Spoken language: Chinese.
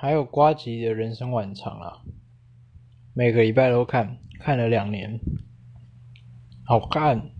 还有瓜吉的人生晚场啊每个礼拜都看看了两年。好看。